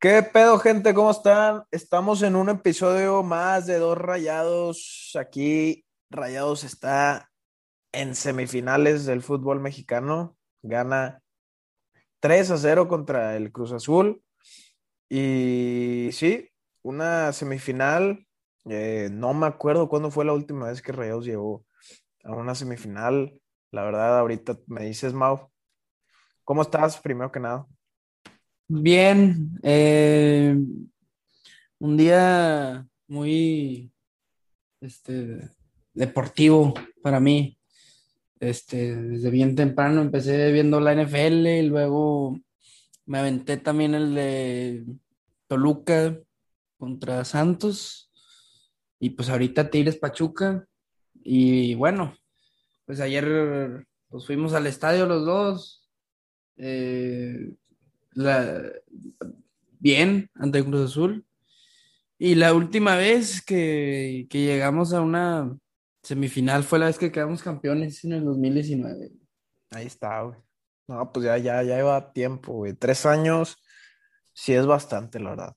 ¿Qué pedo, gente? ¿Cómo están? Estamos en un episodio más de Dos Rayados. Aquí Rayados está en semifinales del fútbol mexicano. Gana 3 a 0 contra el Cruz Azul. Y sí, una semifinal. Eh, no me acuerdo cuándo fue la última vez que Rayados llegó a una semifinal. La verdad, ahorita me dices, Mau. ¿Cómo estás, primero que nada? Bien, eh, un día muy este, deportivo para mí. Este, desde bien temprano empecé viendo la NFL y luego me aventé también el de Toluca contra Santos y pues ahorita Tigres Pachuca y bueno, pues ayer pues fuimos al estadio los dos. Eh, la, bien ante Cruz Azul. Y la última vez que, que, llegamos a una semifinal fue la vez que quedamos campeones en el 2019. Ahí está, güey. No, pues ya, ya, ya lleva tiempo, güey. Tres años, sí es bastante, la verdad.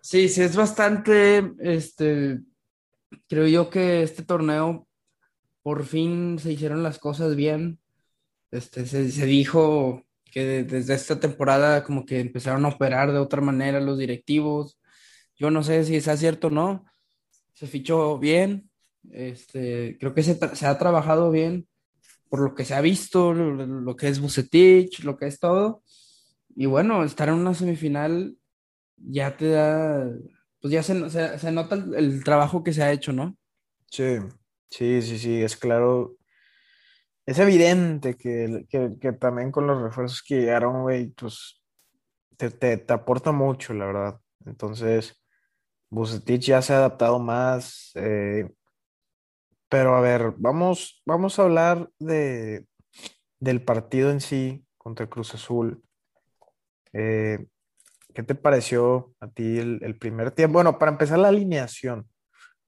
Sí, sí es bastante. Este, creo yo que este torneo por fin se hicieron las cosas bien. Este, se, se dijo que desde esta temporada como que empezaron a operar de otra manera los directivos. Yo no sé si sea cierto o no. Se fichó bien. Este, creo que se, se ha trabajado bien por lo que se ha visto, lo, lo, que es Bucetich, lo que es todo. Y bueno, estar en una semifinal ya te da, pues ya se, se, se nota el, el, trabajo que se ha hecho, ¿no? Sí, sí, sí, sí, es claro es evidente que, que, también con los refuerzos que llegaron, güey, pues te, te, te, aporta mucho, la verdad. Entonces, Bucetich ya se ha adaptado más. Eh, pero a ver, vamos, vamos a hablar de, del partido en sí contra Cruz Azul. Eh, ¿Qué te pareció a ti el, el, primer tiempo? Bueno, para empezar la alineación,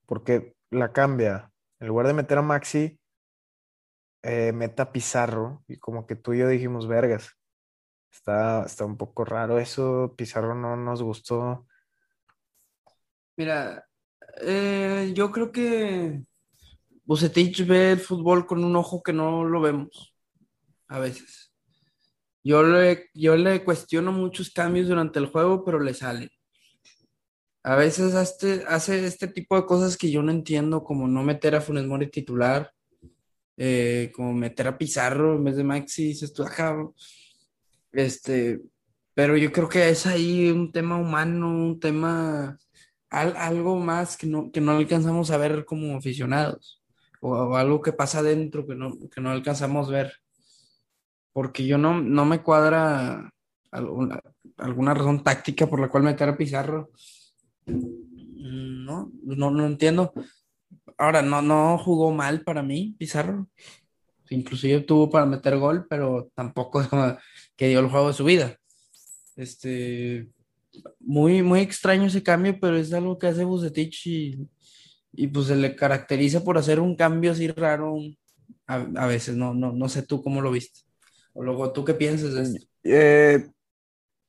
porque la cambia. En lugar de meter a Maxi, eh, meta Pizarro y como que tú y yo dijimos, vergas, está, está un poco raro eso, Pizarro no nos gustó. Mira, eh, yo creo que Bucetich ve el fútbol con un ojo que no lo vemos a veces. Yo le, yo le cuestiono muchos cambios durante el juego, pero le salen. A veces hace, hace este tipo de cosas que yo no entiendo, como no meter a Funes Mori titular, eh, como meter a Pizarro en vez de Maxi, dices tú, acá, este, pero yo creo que es ahí un tema humano, un tema, al, algo más que no, que no alcanzamos a ver como aficionados, o, algo que pasa adentro que no, que no alcanzamos a ver, porque yo no, no me cuadra alguna, alguna razón táctica por la cual meter a Pizarro. No, no, no entiendo. Ahora, no, no jugó mal para mí, Pizarro. Inclusive tuvo para meter gol, pero tampoco que dio el juego de su vida. Este, muy, muy extraño ese cambio, pero es algo que hace Bucetich y, y pues se le caracteriza por hacer un cambio así raro a, a veces. No, no, no sé tú cómo lo viste. O luego, ¿tú qué piensas de esto? Eh,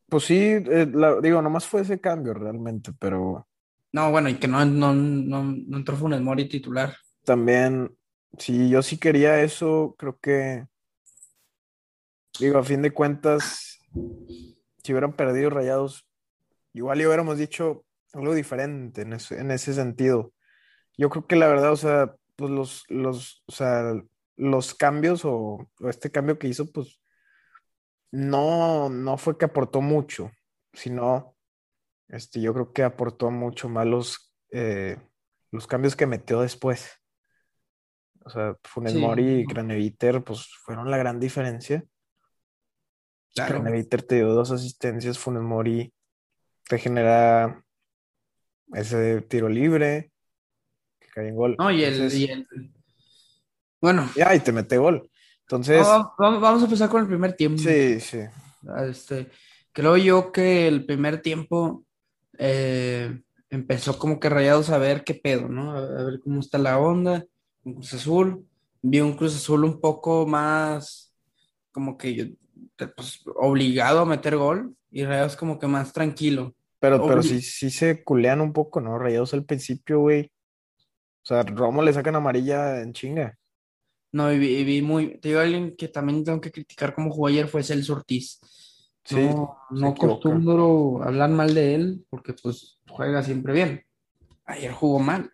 pues sí, eh, la, digo, nomás fue ese cambio realmente, pero no, bueno, y que no, no, no, no entró Funes Mori titular. También, si yo sí quería eso, creo que, digo, a fin de cuentas, si hubieran perdido rayados, igual y hubiéramos dicho algo diferente en ese, en ese sentido. Yo creo que la verdad, o sea, pues los, los, o sea, los cambios o, o este cambio que hizo, pues no, no fue que aportó mucho, sino este, yo creo que aportó mucho más los, eh, los cambios que metió después. O sea, Funes sí. Mori y Craneviter, pues fueron la gran diferencia. Claro. Craneviter te dio dos asistencias, Funes Mori te genera ese tiro libre que cae en gol. No, y el, Entonces, y el... Bueno. Ya, y te mete gol. Entonces. No, vamos a empezar con el primer tiempo. Sí, sí. Este, creo yo que el primer tiempo eh, empezó como que rayados a ver qué pedo, ¿no? A, ver cómo está la onda, un Cruz Azul, vi un Cruz Azul un poco más, como que yo, pues, obligado a meter gol y Rayados como que más tranquilo. Pero, pero sí, sí se culean un poco, ¿no? Rayados al principio, güey. O sea, Romo le sacan amarilla en chinga. No, y vi, muy. Te digo, alguien que también tengo que criticar como jugó ayer fue Celso Ortiz. Sí, no, no acostumbro hablar mal de él porque pues juega siempre bien. Ayer jugó mal.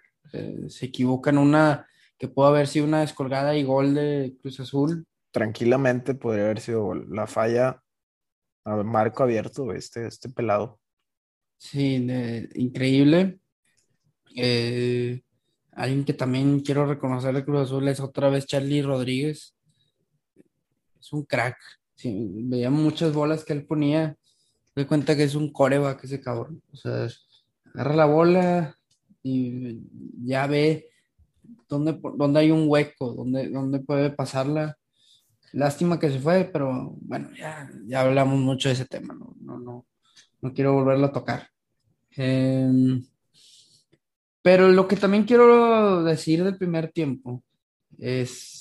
se equivoca en una que pudo haber sido una descolgada y gol de Cruz Azul. Tranquilamente podría haber sido gol. La falla a marco abierto, este, este pelado. Sí, increíble. Eh, alguien que también quiero reconocer de Cruz Azul es otra vez Charlie Rodríguez. Es un crack. Sí, veía muchas bolas que él ponía. Me cuenta que es un coreback ese cabrón. O sea, agarra la bola y ya ve dónde, dónde hay un hueco, dónde, dónde puede pasarla. Lástima que se fue, pero bueno, ya, ya hablamos mucho de ese tema. No, no, no, no quiero volverlo a tocar. Em, pero lo que también quiero decir del primer tiempo es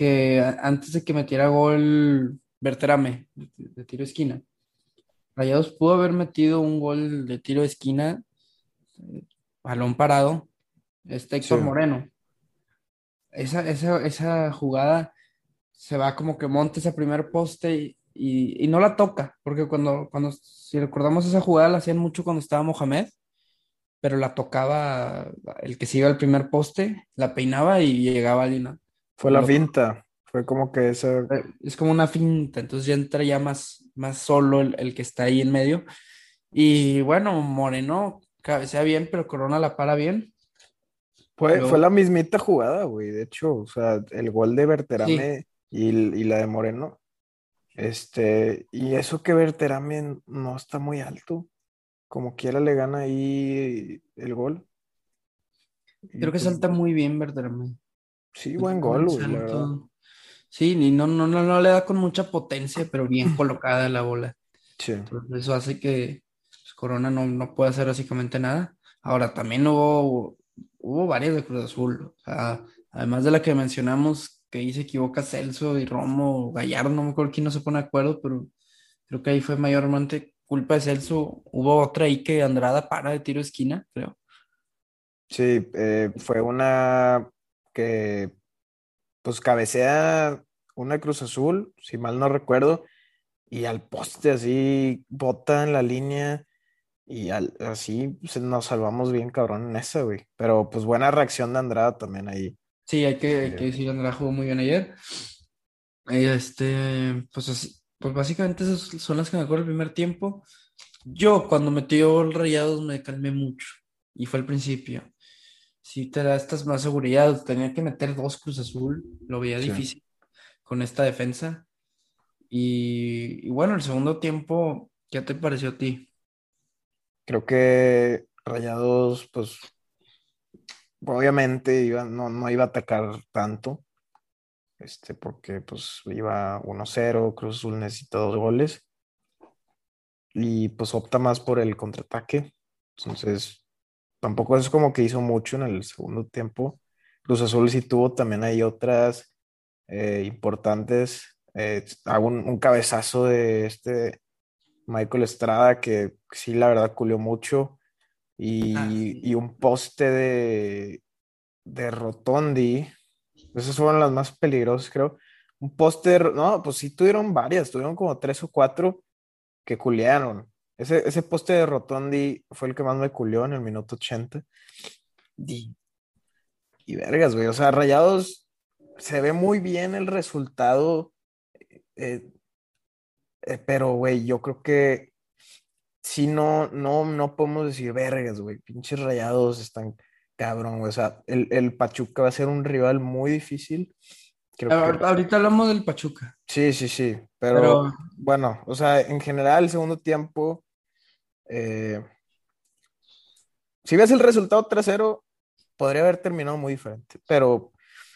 que antes de que metiera gol Berterame de, tiro de esquina, Rayados pudo haber metido un gol de tiro de esquina, eh, balón parado, este Héctor Moreno. Esa, esa, esa jugada se va como que monta ese primer poste y, no la toca, porque cuando, cuando, si recordamos esa jugada la hacían mucho cuando estaba Mohamed, pero la tocaba el que se iba al primer poste, la peinaba y llegaba alguien. Fue la finta, fue como que esa... Eh, es como una finta, entonces ya entra ya más, más solo el, que está ahí en medio. Y bueno, Moreno cabecea bien, pero Corona la para bien. Fue, fue la mismita jugada, güey, de hecho, o sea, el gol de Berterame y, la de Moreno. Este, y eso que Berterame no está muy alto. Como quiera le gana ahí el gol. Creo que pues salta muy bien Berterame. Sí, buen gol, güey. Sí, y no, no, no, no le da con mucha potencia, pero bien colocada la bola. Sí. eso hace que pues, Corona no, no pueda hacer básicamente nada. Ahora, también hubo, hubo varias de Cruz Azul. O sea, además de la que mencionamos, que ahí se equivoca Celso y Romo, Gallardo, no me acuerdo quién no se pone de acuerdo, pero creo que ahí fue mayormente culpa de Celso. Hubo otra ahí que Andrada para de tiro esquina, creo. Sí, eh, fue una que pues cabecea una Cruz Azul, si mal no recuerdo, y al poste así bota en la línea y así nos salvamos bien cabrón en esa, güey. Pero pues buena reacción de Andrada también ahí. Sí, hay que, que decir, Andrés jugó muy bien ayer. Este, pues, pues básicamente esas son las que me acuerdo el primer tiempo. Yo cuando metió el Rayados me calmé mucho y fue al principio. Si te da estas más seguridad, tenía que meter dos Cruz Azul, lo veía difícil con esta defensa. Y, y, bueno, el segundo tiempo, ¿qué te pareció a ti? Creo que Rayados, pues obviamente iba, no, no iba a atacar tanto, este, porque pues iba 1-0, Cruz Azul necesita dos goles y pues opta más por el contraataque. Entonces, tampoco es como que hizo mucho en el segundo tiempo. Cruz Azul sí tuvo también hay otras eh, importantes. Eh, hago un, cabezazo de este Michael Estrada que sí, la verdad, culió mucho. Ah, y, un poste de, de Rotondi. Esas fueron las más peligrosas, creo. Un poste, no, pues sí tuvieron varias, tuvieron como tres o cuatro que culearon. Ese, ese poste de Rotondi fue el que más me culió en el minuto 80. Y, y vergas, güey. O sea, Rayados se ve muy bien el resultado. Eh, eh, pero, güey, yo creo que si no, no, no podemos decir vergas, güey. Pinches rayados están cabrón, güey. O sea, el, Pachuca va a ser un rival muy difícil. Ahorita hablamos del Pachuca. Sí, sí, sí. Pero, bueno, o sea, en general, el segundo tiempo. Eh, si ves el resultado 3-0, podría haber terminado muy diferente. Pero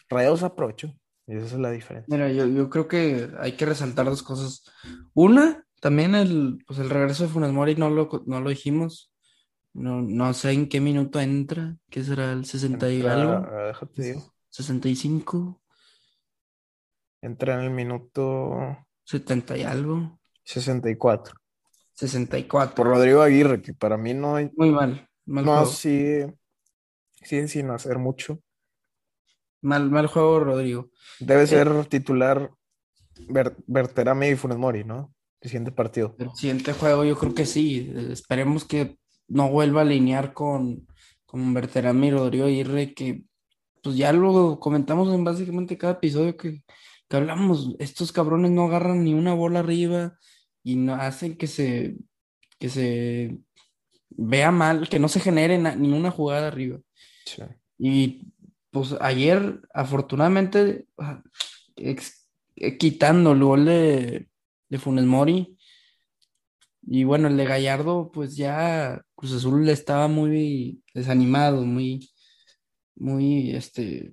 Rayados aprovechó. Y esa es la diferencia. Mira, yo, yo creo que hay que resaltar dos cosas. Una, también el, pues el regreso de Funes Mori no lo, no lo dijimos. No, no sé en qué minuto entra, ¿qué será el 60 y algo? Déjate digo. 65. Entra en el minuto 70 y algo. 64. 64. Por Rodrigo Aguirre, que para mí no hay. Muy mal. mal no, juego. sigue sin hacer mucho. Mal, mal juego, Rodrigo. Debe ser titular Ber- Berterame y Funes Mori, ¿no? El siguiente partido. El siguiente juego yo creo que sí. Eh, Esperemos que no vuelva a alinear con, con Berterame y Rodrigo Aguirre, que pues ya lo comentamos en básicamente cada episodio que, que hablamos. Estos cabrones no agarran ni una bola arriba y no hacen que se, que se vea mal, que no se genere na- ni una jugada arriba. Sí. Y pues ayer, afortunadamente, ah, ex- eh, quitando el gol de, de Funes Mori, y bueno, el de Gallardo, pues ya Cruz Azul estaba muy desanimado, muy, muy, este,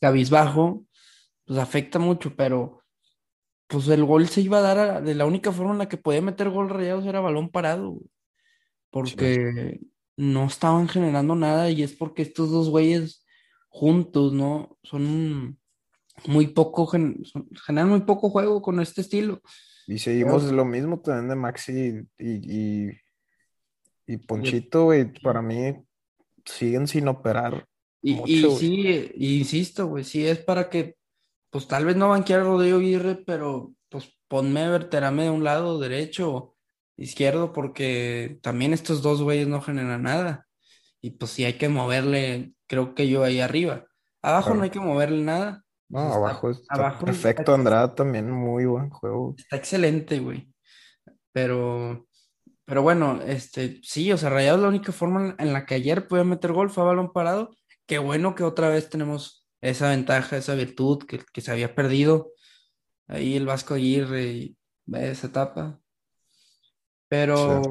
cabizbajo, pues afecta mucho, pero pues el gol se iba a dar a- de la única forma en la que podía meter gol Rayados era balón parado, porque no estaban generando nada y es porque estos dos güeyes juntos, ¿no? Son muy poco, gen- son- generan muy poco juego con este estilo. Y seguimos lo mismo también de Maxi y, y, y Ponchito, güey. Para mí siguen sin operar. Y, Mucho, y sí, insisto, güey, sí es para que, pues tal vez no banquear a Rodrigo Aguirre, pero pues ponme a Berterame de un lado derecho, izquierdo, porque también estos dos güeyes no generan nada. Y pues sí hay que moverle, creo que yo ahí arriba. Abajo Claro. no hay que moverle nada. No, Pues, está- abajo está abajo perfecto. está- Andrada también, muy buen juego. Está excelente, güey. Pero, pero bueno, este, sí, o sea, Rayados la única forma en- en la que ayer podía meter gol fue a balón parado. Qué bueno que otra vez tenemos esa ventaja, esa virtud que, que se había perdido. Ahí el Vasco Aguirre ve esa etapa. Pero,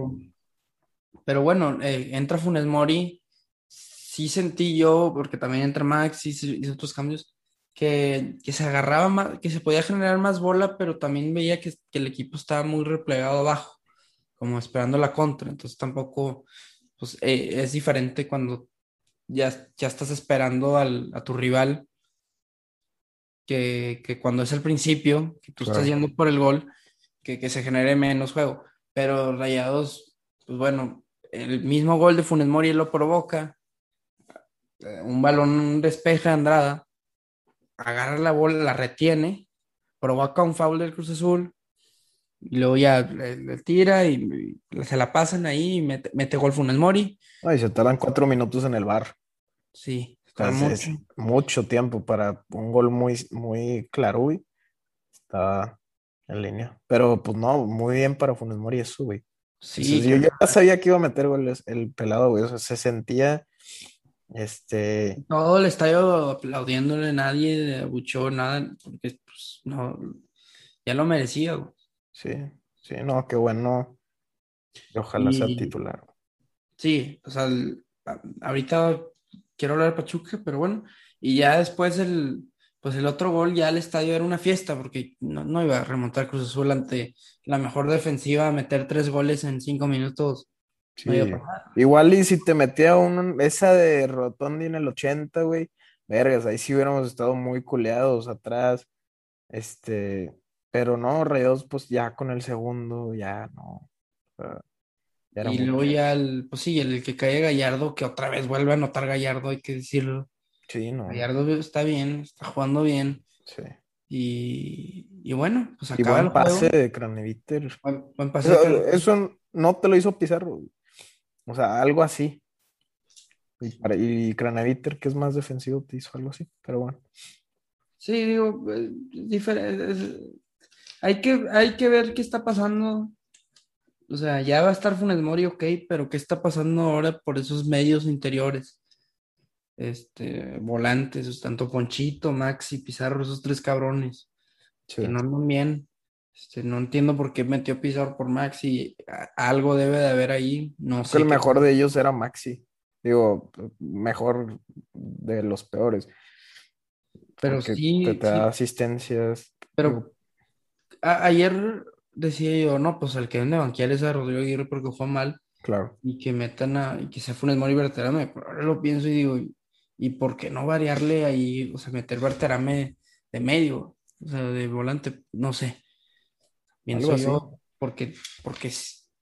pero bueno, eh, entra Funes Mori. Sí sentí yo, porque también entra Max y hizo otros cambios, que, que se agarraba más, que se podía generar más bola, pero también veía que, que el equipo estaba muy replegado abajo, como esperando la contra. Entonces tampoco, pues eh, es diferente cuando ya, ya estás esperando al- a tu rival que, que cuando es el principio, que tú estás yendo por el gol, que, que se genere menos juego. Pero Rayados, pues bueno, el mismo gol de Funes Mori lo provoca. Eh, Un balón despeja a Andrada, agarra la bola, la retiene, provoca un foul del Cruz Azul, y luego ya le, tira y, y se la pasan ahí y mete, mete gol Funes Mori. Ay, se tardan cuatro minutos en el bar. Sí, está mucho. mucho tiempo para un gol muy, muy claro, güey. Está en línea. Pero pues no, muy bien para Funes Mori eso, güey. Sí, Entonces, yo ya sabía que iba a meter goles el pelado, güey. O sea, se sentía, este, Todo el estadio aplaudiéndole, nadie abuchó nada, porque pues, no, ya lo merecía. güey. Sí, sí, no, qué bueno. Y ojalá sea titular. Sí, o sea, el- ahorita quiero hablar de Pachuca, pero bueno, y ya después el, pues el otro gol, ya el estadio era una fiesta, porque no, no iba a remontar Cruz Azul ante la mejor defensiva, meter tres goles en cinco minutos. Sí. no. Igual y si te metía un, esa de Rotondi en el 80, güey, vergas, ahí sí hubiéramos estado muy culeados atrás. Este, pero no, Rayados, pues ya con el segundo, ya no. ya Y luego ya el, pues sí, el que cae Gallardo, que otra vez vuelve a anotar Gallardo, hay que decirlo. Sí, no. Gallardo está bien, está jugando bien. Sí. Y, y bueno, pues Y acaba el buen pase juego. de Craneviter. Buen, buen pase Eso, de- eso no te lo hizo Pizarro. O sea, algo así. Y, para, y Craneviter, que es más defensivo, te hizo algo así. Pero bueno. Sí, digo, eh, es- hay que, hay que ver qué está pasando. O sea, ya va a estar Funes Mori, ok, pero qué está pasando ahora por esos medios interiores. Este, volantes, tanto Ponchito, Maxi, Pizarro, esos tres cabrones. Sí. que no andan bien. Este, no entiendo por qué metió Pizarro por Maxi. Algo debe de haber ahí. No Creo sé que el mejor de ellos era Maxi. Digo, mejor de los peores. Pero porque sí, te, te sí, da asistencias. pero Digo, a- ayer decía yo, no, pues el que deben de banquear es a Rodrigo Aguirre porque jugó mal claro. y que metan a, y que se Funes Mori y Berterame. Pero ahora lo pienso y digo, ¿y por qué no variarle ahí? O sea, meter Berterame de medio. O sea, de volante, no sé. Pienso yo, porque, porque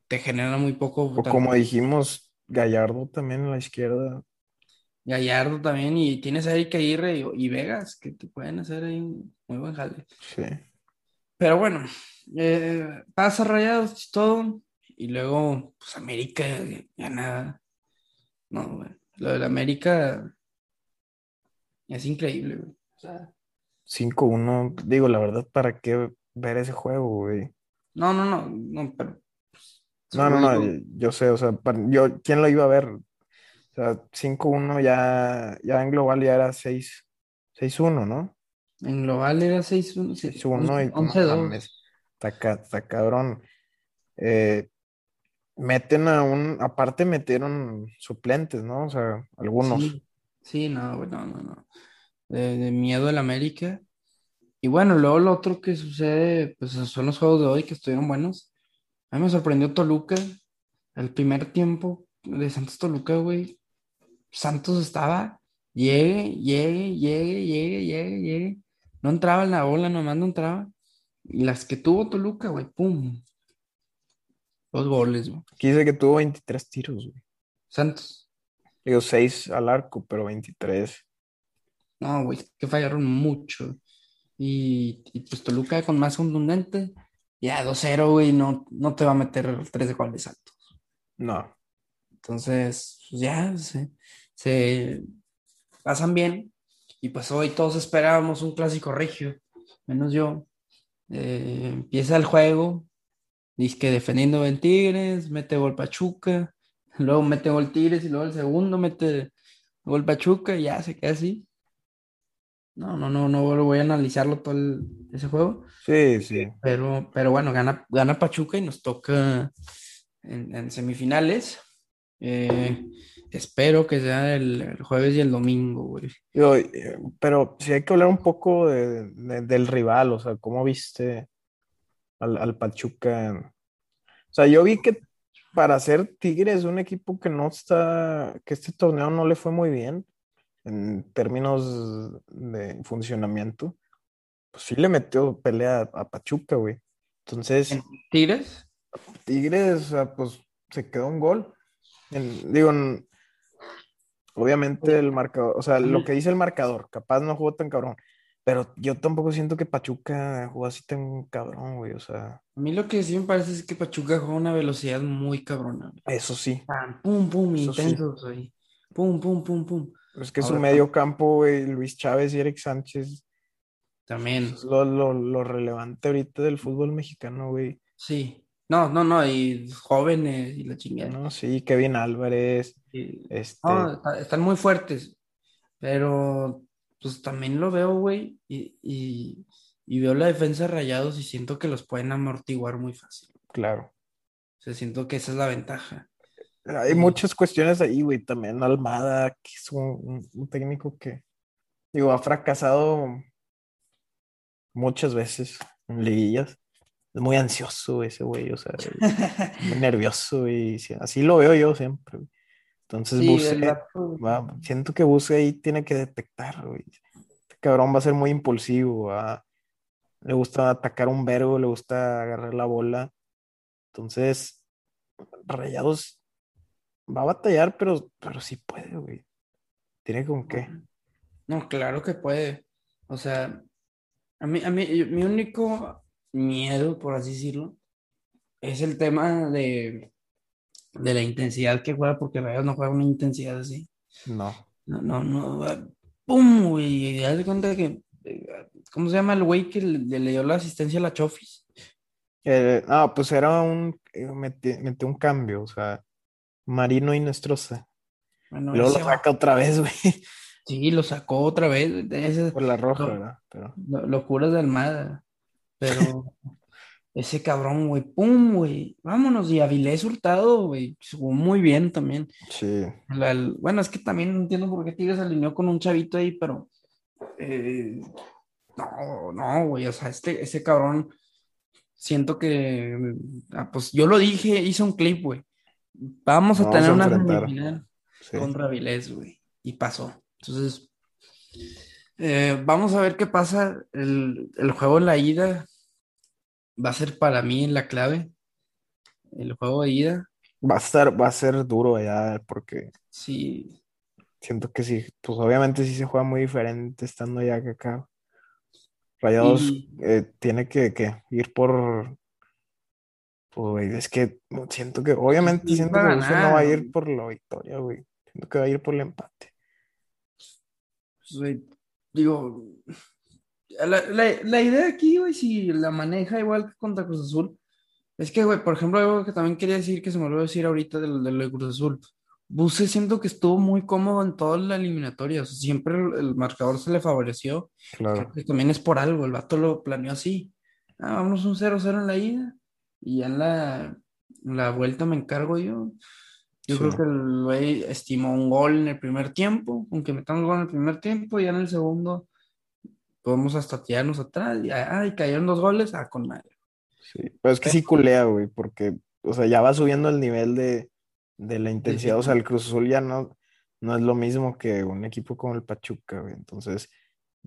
te genera muy poco. O como dijimos, Gallardo también en la izquierda. Gallardo también, y tienes a Eric Aguirre y, y Vegas, que te pueden hacer ahí un muy buen jale. Sí. Pero bueno, eh, pasa Rayados y todo, y luego, pues América gana. No, güey. Lo del América es increíble, güey. O sea, 5-1. Digo, la verdad, ¿para qué ver ese juego, güey? no, no, no, no, pero. pues, No, no, no, yo, yo sé, o sea, para- yo, ¿quién lo iba a ver? O sea, 5-1 ya, ya en global ya era 6, 6-1, ¿no? En global era 6-1, sí, 6-1 y no 11-2. mames, está, está cabrón. Eh, meten a un, aparte metieron suplentes, ¿no? O sea, algunos. Sí, sí, no, güey, no, no, no. De, de miedo el América. Y bueno, luego lo otro que sucede, pues son los juegos de hoy que estuvieron buenos. A mí me sorprendió Toluca. El primer tiempo de Santos Toluca, güey. Santos estaba, llegue, llegue, llegue, llegue, llegue, llegue. No entraba en la bola, nomás no entraba. Y las que tuvo Toluca, güey, pum. Dos goles, güey. Aquí dice que tuvo 23 tiros, güey. Santos. Digo, 6 al arco, pero 23. No, güey, que fallaron mucho. Y, y pues Toluca con más contundente. Ya 2-0, güey, no, no te va a meter tres goles altos. No, Entonces, pues ya se, se pasan bien. Y pues hoy todos esperábamos un clásico regio, menos yo. Eh, empieza el juego, dice que defendiendo en Tigres, mete gol Pachuca, luego mete gol Tigres y luego el segundo mete gol Pachuca y ya se queda así. No, no, no, no voy a analizarlo todo el- ese juego. sí, sí. Pero, pero bueno, gana, gana Pachuca y nos toca en, en semifinales. Eh, espero que sea el, el jueves y el domingo, güey. Eh, pero sí hay que hablar un poco de- de- del rival, o sea, ¿cómo viste al, al Pachuca? O sea, yo vi que para ser Tigres, un equipo que no está, que este torneo no le fue muy bien en términos de funcionamiento, pues sí le metió pelea a, a Pachuca, güey. Entonces, ¿En Tigres? Tigres, o sea, pues se quedó un gol. En- digo, en- obviamente el marcador, o sea, lo que dice el marcador, capaz no jugó tan cabrón, pero yo tampoco siento que Pachuca jugó así tan cabrón, güey, o sea, A mí lo que sí me parece es que Pachuca juega a una velocidad muy cabrona. güey. eso sí. Pam, Pum, pum, Eso sí. intensos, güey. Pum, pum, pum, pum. Es que su medio campo, güey, Luis Chávez y Eric Sánchez, También, es lo, lo- lo relevante ahorita del fútbol mexicano, güey. sí. No, no, no, y jóvenes y la chingada. No, sí, Kevin Álvarez, este, No, está- están muy fuertes, pero pues también lo veo, güey, y, y, y veo la defensa de Rayados y siento que los pueden amortiguar muy fácil. claro. O sea, siento que esa es la ventaja. Hay muchas cuestiones ahí, güey. También Almada, que es un, un- un técnico que, digo, ha fracasado muchas veces en liguillas. Es muy ansioso ese güey, o sea, muy nervioso y sí, así lo veo yo siempre. Entonces, Sí, Buse, va- siento que Buse ahí tiene que detectar, güey. Este cabrón va a ser muy impulsivo, va- le gusta atacar un vergo, le gusta agarrar la bola. Entonces, Rayados va a batallar, pero, pero sí puede, güey. Tiene con qué. No, claro que puede. O sea, a mí, a mí, yo- mi único miedo, por así decirlo, es el tema de, de la intensidad que juega, porque Rayados no juega una intensidad así. No. No, no, ¡Pum! Y haz de cuenta que. ¿Cómo se llama el güey que le, le dio la asistencia a la Chofis? Eh, no, pues era un. eh, Metió, un cambio, o sea, Marino y Nestroza. Bueno, luego lo ese va- saca otra vez, güey, Sí, lo sacó otra vez. esas por la roja. ¿verdad? Pero lo- locuras de Almada. Pero ese cabrón, güey, ¡pum! güey. Vámonos. Y Avilés Hurtado, güey, jugó muy bien también. sí, La- el- bueno, es que también no entiendo por qué Tigres alineó con un chavito ahí, pero eh, no, no, güey, o sea, este, ese cabrón, siento que, ah, pues yo lo dije, hice un clip, güey. Vamos a Vamos tener a una semifinal sí. contra Avilés, güey, y pasó. Entonces, Eh, vamos a ver qué pasa. El, el juego en la ida va a ser para mí la clave. El juego de ida. Va a estar, va a ser duro allá porque Sí, siento que sí, pues obviamente sí se juega muy diferente estando allá que acá. Rayados y eh, tiene que, que ir por, pues es que siento que, obviamente y siento que no va a ir por la victoria, güey. Siento que va a ir por el empate. pues, güey, digo, la, la- la idea aquí, güey, si la maneja igual que contra Cruz Azul, es que, güey, por ejemplo, algo que también quería decir que se me olvidó decir ahorita del, del de Cruz Azul. Buse siento que estuvo muy cómodo en toda la eliminatoria, o sea, siempre el, el marcador se le favoreció. Creo Claro, que también es por algo, el vato lo planeó así. Ah, vámonos un cero cero en la ida y ya en la, la vuelta me encargo yo. Yo sí. creo que el güey estimó un gol en el primer tiempo, aunque metamos gol en el primer tiempo, ya en el segundo podemos hasta tirarnos atrás y ay, cayeron dos goles, ah, con madre. Sí, pero es que sí culea, güey, porque, o sea, ya va subiendo el nivel de, de la intensidad. O sea, el Cruz Azul ya no, no es lo mismo que un equipo como el Pachuca, güey. Entonces,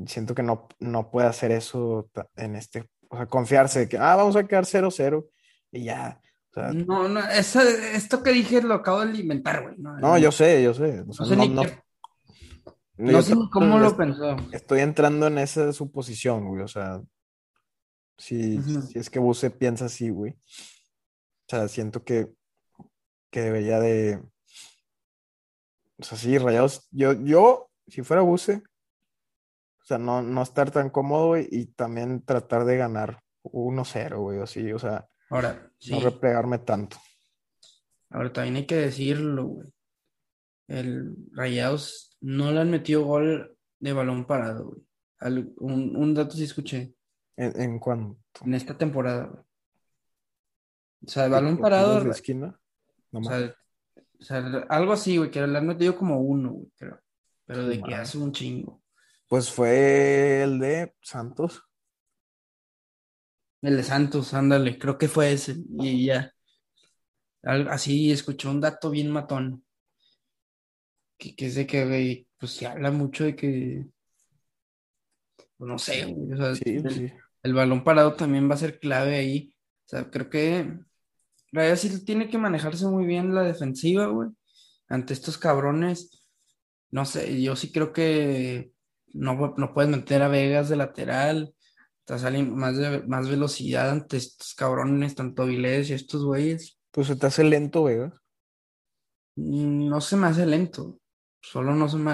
siento que no, no puede hacer eso en este, o sea, confiarse de que, ah, vamos a quedar 0-0 y ya. O sea, No, no, esa- esto que dije lo acabo de inventar, güey. No, no, yo sé, yo sé. O no sé no, ni no, qué- no, yo sé cómo lo pensó. Estoy entrando en esa suposición, güey. O sea, si, si es que Buse piensa así, güey. O sea, siento que, que debería de. O sea, sí, Rayados. Yo, yo, si fuera Buse, o sea, no, no estar tan cómodo, güey, y también tratar de ganar 1-0, güey, o así, o sea, Ahora, sí, no replegarme tanto. ahora también hay que decirlo, güey. El Rayados no le han metido gol de balón parado, güey. Al- un, un dato sí escuché ¿En, en cuanto? en esta temporada, güey. O sea, de ¿Tiros balón parado, de o esquina? No más. sea, o sea, algo así, güey, que le han metido como uno, güey, creo. Pero de que hace un chingo. Pues fue el de Santos. El de Santos, ándale, creo que fue ese. Y ya. Así escuché un dato bien matón. Que, que es de que, güey, pues se habla mucho de que. pues, no sé, güey. O sea, Sí, el, sí. el balón parado también va a ser clave ahí. O sea, creo que. Raya sí tiene que manejarse muy bien la defensiva, güey. Ante estos cabrones. No sé, yo sí creo que no, no puedes meter a Vegas de lateral. Te sale más, de- más velocidad ante estos cabrones, tanto Avilés y estos güeyes. Pues se te hace lento, Vegas. Mm, No se me hace lento. Solo no se me.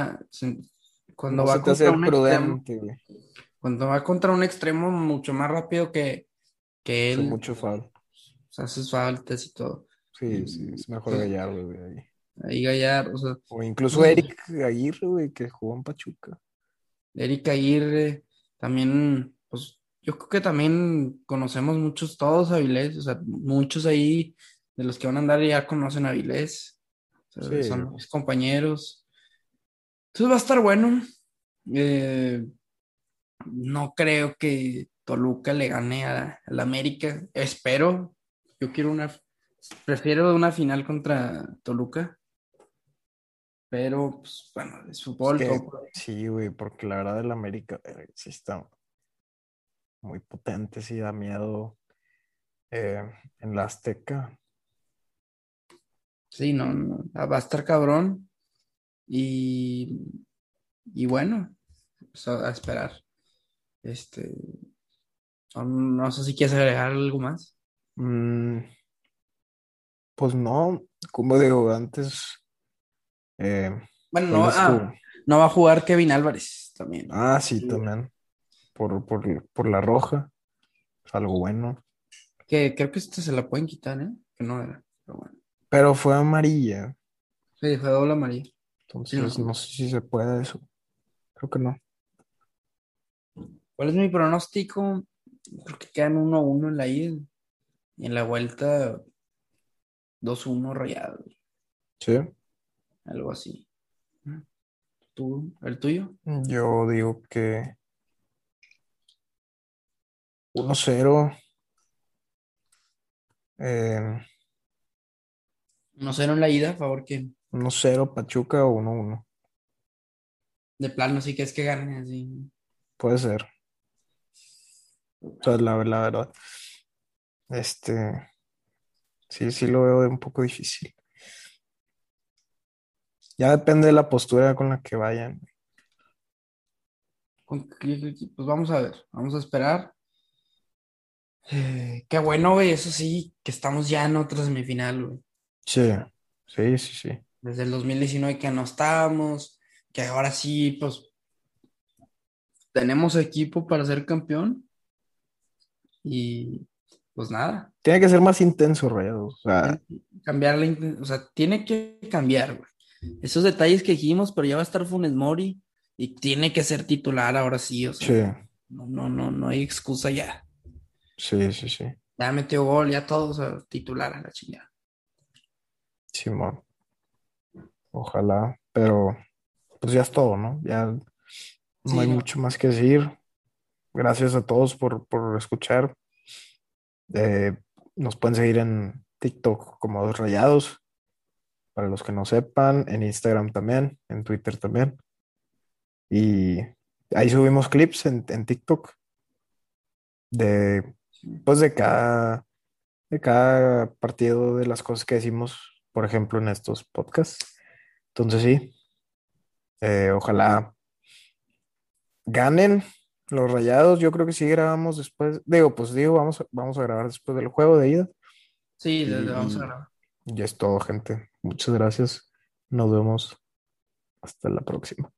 cuando No va contra un extremo, güey. cuando va contra un extremo mucho más rápido que, que Hace él, mucho foul. o sea, haces faltas y todo. Sí, sí, es mejor Sí. Gallardo, güey, ahí. Ahí Gallardo, o sea, O incluso Pues- Eric Aguirre, güey, que jugó en Pachuca. Eric Aguirre, también, pues yo creo que también conocemos muchos, todos a Avilés, o sea, muchos ahí de los que van a andar ya conocen a Avilés, o sea, Sí. son mis compañeros. Entonces va a estar bueno. Eh, no creo que Toluca le gane a, al América, espero. Yo quiero una, prefiero una final contra Toluca, pero pues bueno, es fútbol. Es que- sí, güey, porque la verdad el América eh, sí está muy potente, sí da miedo eh, en la Azteca. Sí, no, no, va a estar cabrón. Y, y bueno, pues a, a esperar. Este, no, no sé si quieres agregar algo más. Mm, pues no, como digo, antes. eh, Bueno, ¿cuál no, ah, no va a jugar Kevin Álvarez también. Ah, sí, también. Por, por, por la roja. Es algo bueno. Que creo que este se la pueden quitar, ¿eh? Que no era, pero bueno. Pero fue amarilla. Sí, fue doble amarilla. Entonces no. no sé si se puede eso. Creo que no. ¿Cuál es mi pronóstico? Creo que quedan 1-1 en la ida. Y en la vuelta 2-1 rayado, Sí. algo así. ¿Tú, el tuyo? Yo digo que 1-0. Eh, 1-0 en la ida, a favor quién. 1-0 Pachuca o 1-1. De plano, sí que es que gane así. Puede ser. O sea, la, la verdad. Este. Sí, sí lo veo un poco difícil. Ya depende de la postura con la que vayan. Pues vamos a ver, vamos a esperar. Eh, qué bueno, güey, eso sí, que estamos ya en otra semifinal, güey. Sí, sí, sí, sí. Desde el 2019 que no estábamos, que ahora sí, pues tenemos equipo para ser campeón. Y pues nada, Tiene que ser más intenso, Rayados. O sea, cambiar la, o sea, tiene que cambiar, güey. Esos detalles que dijimos, pero ya va a estar Funes Mori y tiene que ser titular ahora sí, o sea, sí, no, no, no, no hay excusa ya. sí, sí, sí. Ya metió gol, ya todo, o sea, titular a la chingada. Simón. Ojalá, pero pues ya es todo, ¿no? Ya no Sí, hay no. mucho más que decir. Gracias a todos por, por escuchar. Eh, nos pueden seguir en TikTok como Dos Rayados. Para los que no sepan, en Instagram también, en Twitter también. Y ahí subimos clips en, en TikTok de, pues de cada, de cada partido de las cosas que decimos, por ejemplo, en estos podcasts. Entonces sí, eh, ojalá ganen los Rayados. Yo creo que sí grabamos después. Digo, pues digo, vamos, a- vamos a grabar después del juego de ida. Sí, Y- le vamos a grabar. Ya es todo, gente. Muchas gracias. Nos vemos. Hasta la próxima.